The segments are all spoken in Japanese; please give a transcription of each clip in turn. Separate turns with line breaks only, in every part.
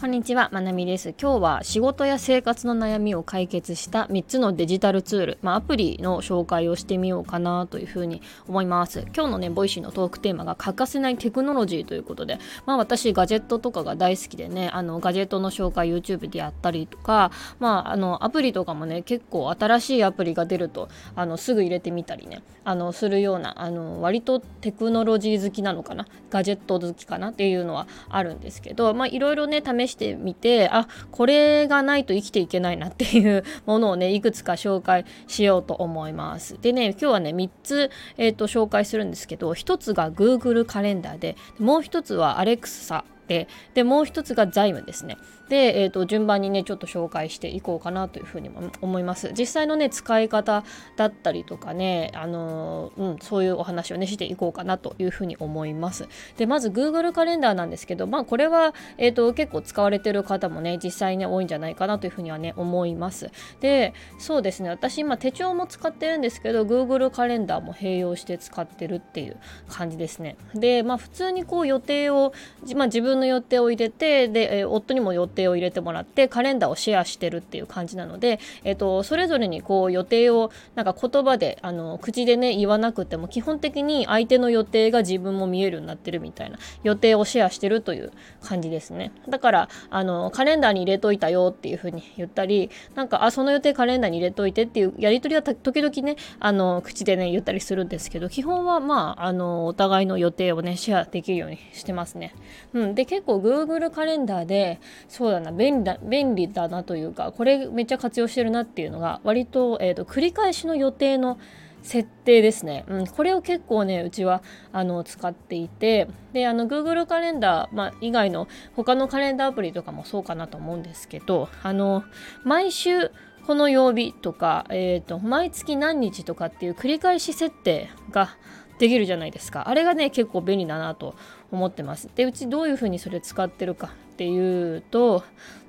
こんにちは、まなみです。今日は仕事や生活の悩みを解決した3つのデジタルツール、まあ、アプリの紹介をしてみようかなというふうに思います。今日のね、ボイシーのトークテーマが欠かせないテクノロジーということで、まあ私ガジェットとかが大好きでね、あのガジェットの紹介 YouTube でやったりとか、まああのアプリとかもね、結構新しいアプリが出ると、あのすぐ入れてみたりね、あのするような、あの割とテクノロジー好きなのかな、ガジェット好きかなっていうのはあるんですけど、まあいろいろね、試してみて、あこれがないと生きていけないなっていう ものをねいくつか紹介しようと思います。でね今日はね3つ、えーと、紹介するんですけど1つが Google カレンダーでもう1つは Alexa ででもう1つが財務ですね。で、えーと、順番にねちょっと紹介していこうかなというふうに思います。実際のね使い方だったりとかね、あのー、うん、そういうお話をねしていこうかなというふうに思います。でまず Google カレンダーなんですけどまあこれは、えーと、結構使われてる方もね実際ね多いんじゃないかなというふうにはね思います。でそうですね私今手帳も使ってるんですけど Google カレンダーも併用して使ってるっていう感じですね。でまあ普通にこう予定を、まあ、自分の予定を入れてで、え、夫にも予定を入れてもらってカレンダーをシェアしてるっていう感じなので、えーと、それぞれにこう予定をなんか言葉であの口でね言わなくても基本的に相手の予定が自分も見えるようになってるみたいな予定をシェアしてるという感じですね。だからあのカレンダーに入れといたよっていう風に言ったりなんかあその予定カレンダーに入れといてっていうやり取りは時々ねあの口でね言ったりするんですけど基本はまああのお互いの予定をねシェアできるようにしてますね、うん、で結構 Google カレンダーでそうだな便利だ便利だなというかこれめっちゃ活用してるなっていうのが割と,、えーと、繰り返しの予定の設定ですね、うん、これを結構ねうちはあの使っていてであの Google カレンダー、まあ、以外の他のカレンダーアプリとかもそうかなと思うんですけどあの毎週この曜日とか、えーと毎月何日とかっていう繰り返し設定ができるじゃないですか。あれがね結構便利だなと思ってます。でうちどういう風にそれ使ってるかっていうと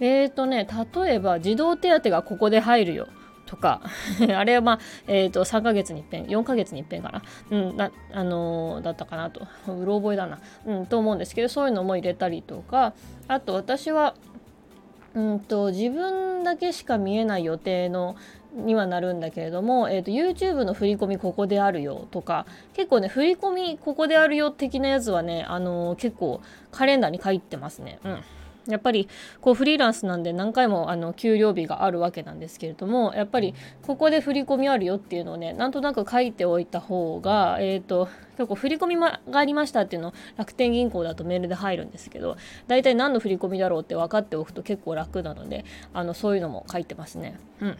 えっ、ー、とね例えば児童手当がここで入るよとか あれはまあ、えーと、3ヶ月に一遍4ヶ月に一遍かな,、うんなあのー、だったかなと。うろ覚えだな、うん、と思うんですけどそういうのも入れたりとか。あと私はうんと自分だけしか見えない予定のにはなるんだけれども、えーと、YouTube の振り込みここであるよとか結構ね振り込みここであるよ的なやつはね、あのー、結構カレンダーに書いてますね。うんやっぱりこうフリーランスなんで何回もあの給料日があるわけなんですけれどもやっぱりここで振り込みあるよっていうのをねなんとなく書いておいた方が、えーと、結構振り込みがありましたっていうのを楽天銀行だとメールで入るんですけど大体何の振り込みだろうって分かっておくと結構楽なのであのそういうのも書いてますね。うん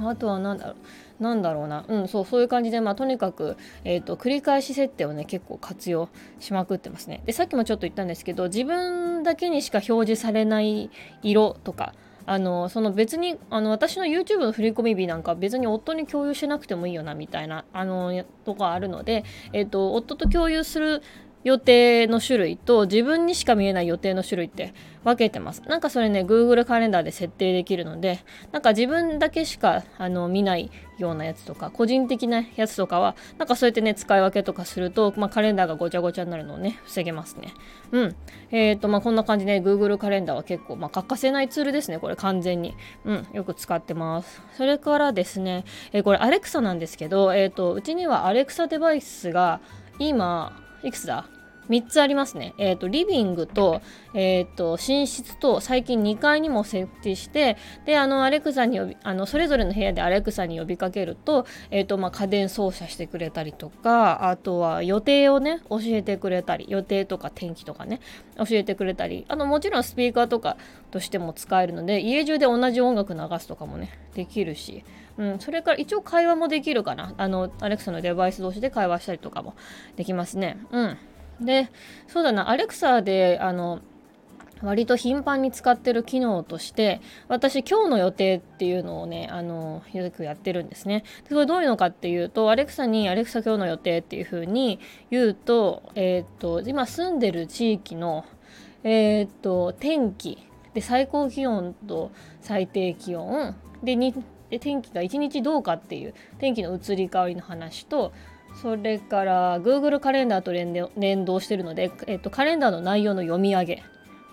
あとは何だろうなんだろうな。うんそうそういう感じでまあとにかく、えーと、繰り返し設定をね結構活用しまくってますね。でさっきもちょっと言ったんですけど自分だけにしか表示されない色とかあのその別にあの私の YouTube の振り込み日なんか別に夫に共有しなくてもいいよなみたいなあのとかあるので、えーと夫と共有する予定の種類と自分にしか見えない予定の種類って分けてます。なんかそれね、Google カレンダーで設定できるので、なんか自分だけしかあの見ないようなやつとか、個人的なやつとかは、なんかそうやってね、使い分けとかすると、まあ、カレンダーがごちゃごちゃになるのをね、防げますね。うん。えっ、ー、と、まあ、こんな感じで、ね、Google カレンダーは結構、まあ、欠かせないツールですね、これ完全に。うん、よく使ってます。それからですね、えー、これ Alexa なんですけど、えっ、ー、と、うちには Alexa デバイスが今、いくつだ？3つありますね。えっ、ー、と、リビングと、えっ、ー、と、寝室と、最近2階にも設置して、で、あの、アレクサに呼び、あの、それぞれの部屋でアレクサに呼びかけると、えっ、ー、と、まあ、家電操作してくれたりとか、あとは予定をね、教えてくれたり、予定とか天気とかね、教えてくれたり、あの、もちろんスピーカーとかとしても使えるので、家中で同じ音楽流すとかもね、できるし、うん、それから一応会話もできるかな。あの、アレクサのデバイス同士で会話したりとかもできますね。うん。でそうだなアレクサであの割と頻繁に使ってる機能として私今日の予定っていうのをねあのよくやってるんですね。でこれどういうのかっていうとアレクサに「アレクサ今日の予定」っていう風に言うと,、えーと、今住んでる地域の、えーと、天気で最高気温と最低気温でにで天気が一日どうかっていう天気の移り変わりの話とそれから Google カレンダーと連動してるので、えっと、カレンダーの内容の読み上げ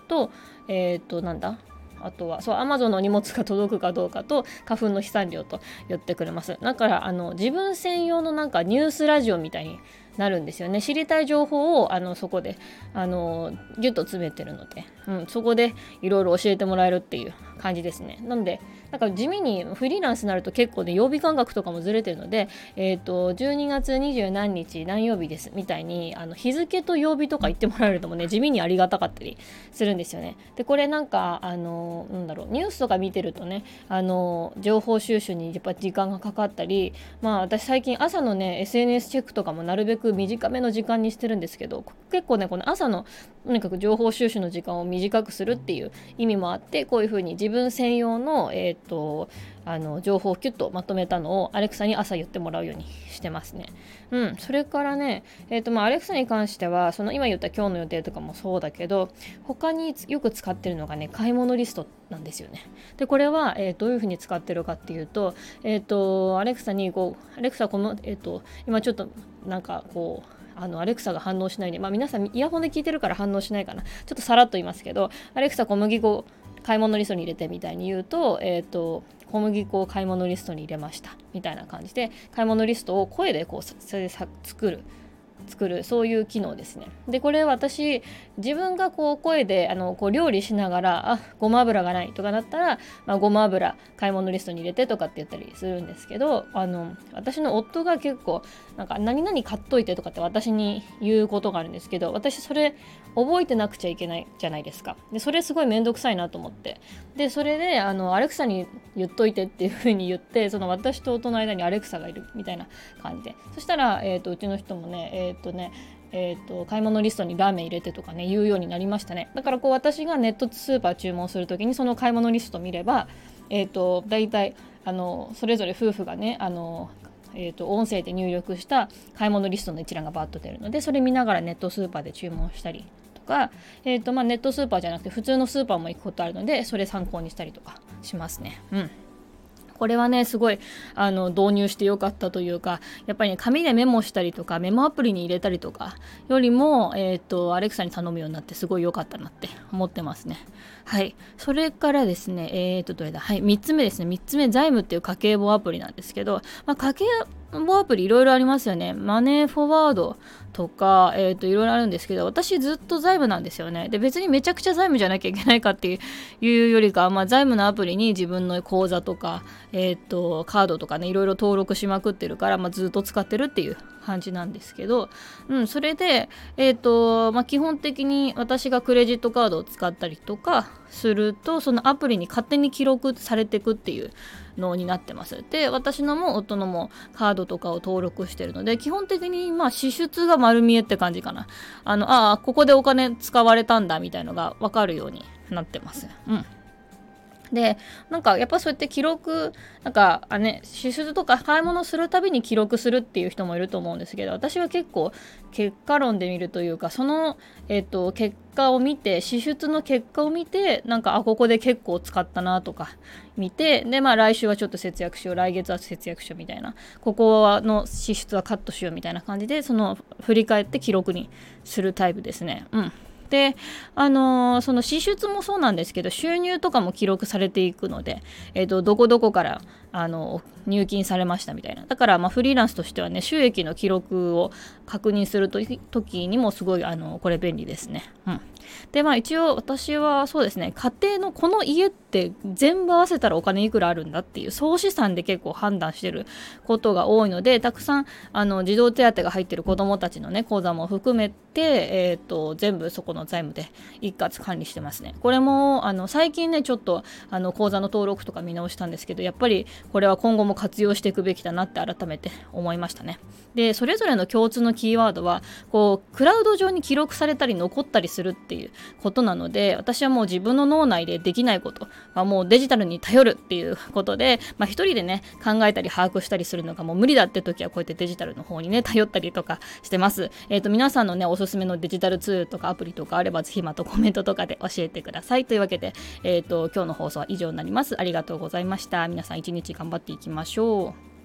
とえっ、となんだ？あとはそう Amazon の荷物が届くかどうかと花粉の飛散量と言ってくれます。だからあの自分専用のなんかニュースラジオみたいになるんですよね。知りたい情報をあのそこであのギュッと詰めてるので、うん、そこでいろいろ教えてもらえるっていう感じですねなのでなんか地味にフリーランスになると結構ね曜日感覚とかもずれてるので、えーと、12月二十何日何曜日ですみたいにあの日付と曜日とか言ってもらえるのもね地味にありがたかったりするんですよね。でこれなんかあのなんだろうニュースとか見てるとねあの情報収集にやっぱ時間がかかったりまあ私最近朝のね SNS チェックとかもなるべく短めの時間にしてるんですけど結構ねこの朝のとにかく情報収集の時間を短くするっていう意味もあってこういうふうに自分専用の、えーと、あの情報をキュッとまとめたのをアレクサに朝言ってもらうようにしてますね。うん、それからね、えーとまあ、アレクサに関してはその今言った今日の予定とかもそうだけど他によく使ってるのがね買い物リストなんですよね。でこれは、えー、どういうふうに使ってるかっていうと,、えーと、アレクサにこうアレクサこの、えーと今ちょっとなんかこうあのアレクサが反応しないで、まあ、皆さんイヤホンで聞いてるから反応しないかな。ちょっとさらっと言いますけどアレクサ小麦粉買い物リストに入れてみたいに言うと,、えーと、小麦粉を買い物リストに入れました。みたいな感じで買い物リストを声でこうそれで作る。作るそういう機能ですね。でこれ私自分がこう声であのこう料理しながらあごま油がないとかだったら、まあ、ごま油買い物リストに入れてとかって言ったりするんですけどあの私の夫が結構なんか何々買っといてとかって私に言うことがあるんですけど私それ覚えてなくちゃいけないじゃないですか。でそれすごい面倒くさいなと思ってでそれであのアレクサに言っといてっていうふうに言ってその私と夫の間にアレクサがいるみたいな感じでそしたら、えーと、うちの人もね、えーとねえーと、買い物リストにラーメン入れてとかね言うようになりましたねだからこう私がネットスーパー注文する時にその買い物リスト見れば、えーと、大体あのそれぞれ夫婦がねあのえーと、音声で入力した買い物リストの一覧がバッと出るのでそれ見ながらネットスーパーで注文したりとか、えーとまあ、ネットスーパーじゃなくて普通のスーパーも行くことあるのでそれ参考にしたりとかしますね。うんこれはねすごいあの導入してよかったというかやっぱりね紙でメモしたりとかメモアプリに入れたりとかよりも、えーと、アレクサに頼むようになってすごい良かったなって思ってますね。はい。それからですね、えーと、どれだ？はい、3つ目ですね。3つ目、財務っていう家計簿アプリなんですけど、まあ、家計簿アプリいろいろありますよね。マネーフォワードとか、えっ、ー、と、いろいろあるんですけど、私ずっと財務なんですよね。で、別にめちゃくちゃ財務じゃなきゃいけないかっていうよりか、まあ、財務のアプリに自分の口座とか、えっ、ー、と、カードとかね、いろいろ登録しまくってるから、まあ、ずっと使ってるっていう感じなんですけど、うん、それで、えっ、ー、と、まあ、基本的に私がクレジットカードを使ったりとかすると、そのアプリに勝手に記録されていくっていうのになってます。で、私のも夫のもカードとかを登録してるので、基本的にまあ支出が丸見えって感じかな。あの、ああ、ここでお金使われたんだみたいのがわかるようになってます。うん。でなんかやっぱそうやって記録なんかあね支出とか買い物するたびに記録するっていう人もいると思うんですけど私は結構結果論で見るというかその、えーと、結果を見て支出の結果を見てなんかあここで結構使ったなとか見てでまあ来週はちょっと節約しよう来月は節約しようみたいなここの支出はカットしようみたいな感じでその振り返って記録にするタイプですねうん。で、あのー、その支出もそうなんですけど収入とかも記録されていくので、えーと、どこどこからあの入金されましたみたいなだからまフリーランスとしてはね収益の記録を確認するときにもすごいあのこれ便利ですね。うん、でまあ一応私はそうですね家庭のこの家って全部合わせたらお金いくらあるんだっていう総資産で結構判断してることが多いのでたくさんあの児童手当が入ってる子どもたちのね口座も含めて、えーと、全部そこの財務で一括管理してますね。これもあの最近ねちょっとあの口座の登録とか見直したんですけどやっぱりこれは今後も活用していくべきだなって改めて思いましたね。でそれぞれの共通のキーワードはこうクラウド上に記録されたり残ったりするっていうことなので私はもう自分の脳内でできないことはもうデジタルに頼るっていうことで、まあ、一人でね考えたり把握したりするのがもう無理だって時はこうやってデジタルの方にね頼ったりとかしてます。えっ、ー、と皆さんのねおすすめのデジタルツールとかアプリとかあればぜひまたコメントとかで教えてください。というわけで、えっ、ー、と今日の放送は以上になります。ありがとうございました。皆さん一日頑張っていきましょう。